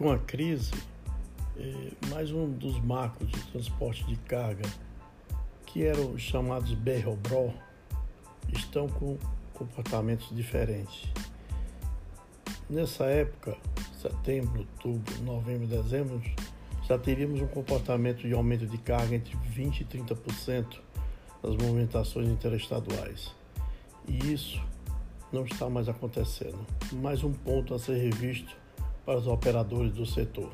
Com a crise, eh, mais um dos marcos de transporte de carga, que eram os chamados berrobró, estão com comportamentos diferentes. Nessa época, setembro, outubro, novembro, dezembro, já teríamos um comportamento de aumento de carga entre 20% e 30% nas movimentações interestaduais. E isso não está mais acontecendo. Mais um ponto a ser revisto para os operadores do setor.